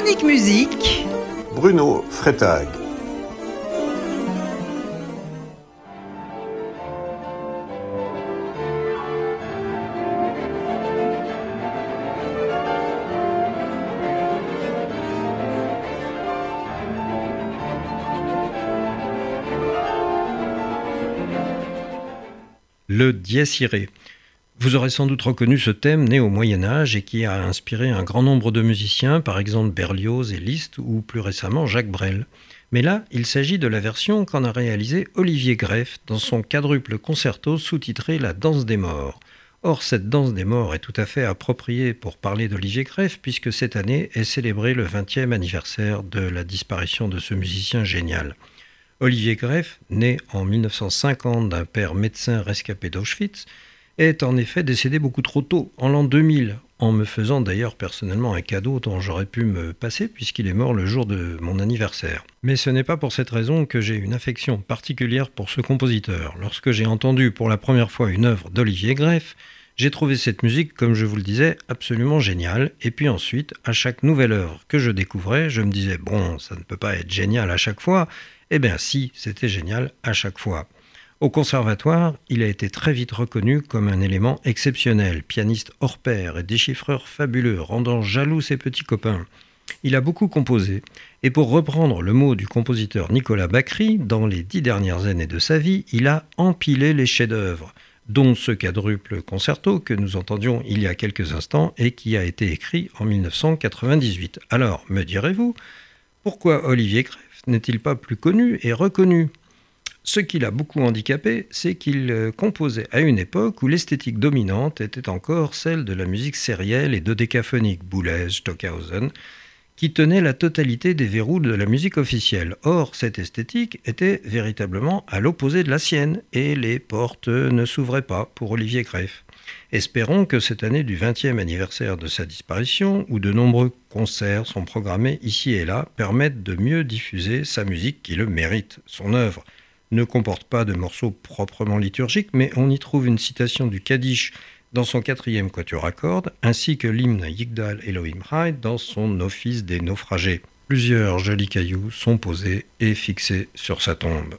Chronique musique. Bruno Freitag. Le dies irae. Vous aurez sans doute reconnu ce thème né au Moyen Âge et qui a inspiré un grand nombre de musiciens, par exemple Berlioz et Liszt ou plus récemment Jacques Brel. Mais là, il s'agit de la version qu'en a réalisée Olivier Greff dans son quadruple concerto sous-titré La danse des morts. Or, cette danse des morts est tout à fait appropriée pour parler d'Olivier Greff, puisque cette année est célébré le 20e anniversaire de la disparition de ce musicien génial. Olivier Greff, né en 1950 d'un père médecin rescapé d'Auschwitz, est en effet décédé beaucoup trop tôt, en l'an 2000, en me faisant d'ailleurs personnellement un cadeau dont j'aurais pu me passer puisqu'il est mort le jour de mon anniversaire. Mais ce n'est pas pour cette raison que j'ai une affection particulière pour ce compositeur. Lorsque j'ai entendu pour la première fois une œuvre d'Olivier Greff, j'ai trouvé cette musique, comme je vous le disais, absolument géniale. Et puis ensuite, à chaque nouvelle œuvre que je découvrais, je me disais, bon, ça ne peut pas être génial à chaque fois. Eh bien si, c'était génial à chaque fois. Au conservatoire, il a été très vite reconnu comme un élément exceptionnel, pianiste hors pair et déchiffreur fabuleux, rendant jaloux ses petits copains. Il a beaucoup composé, et pour reprendre le mot du compositeur Nicolas Bacry, dans les dix dernières années de sa vie, il a empilé les chefs-d'œuvre, dont ce quadruple concerto que nous entendions il y a quelques instants et qui a été écrit en 1998. Alors, me direz-vous, pourquoi Olivier Greff n'est-il pas plus connu et reconnu? Ce qui l'a beaucoup handicapé, c'est qu'il euh, composait à une époque où l'esthétique dominante était encore celle de la musique sérielle et dodécaphonique, Boulez, Stockhausen, qui tenait la totalité des verrous de la musique officielle. Or, cette esthétique était véritablement à l'opposé de la sienne, et les portes ne s'ouvraient pas pour Olivier Greff. Espérons que cette année du 20e anniversaire de sa disparition, où de nombreux concerts sont programmés ici et là, permettent de mieux diffuser sa musique qui le mérite, son œuvre ne comporte pas de morceaux proprement liturgiques, mais on y trouve une citation du Kaddish dans son quatrième quatuor à cordes, ainsi que l'hymne Yigdal Elohim Rai dans son office des naufragés. Plusieurs jolis cailloux sont posés et fixés sur sa tombe.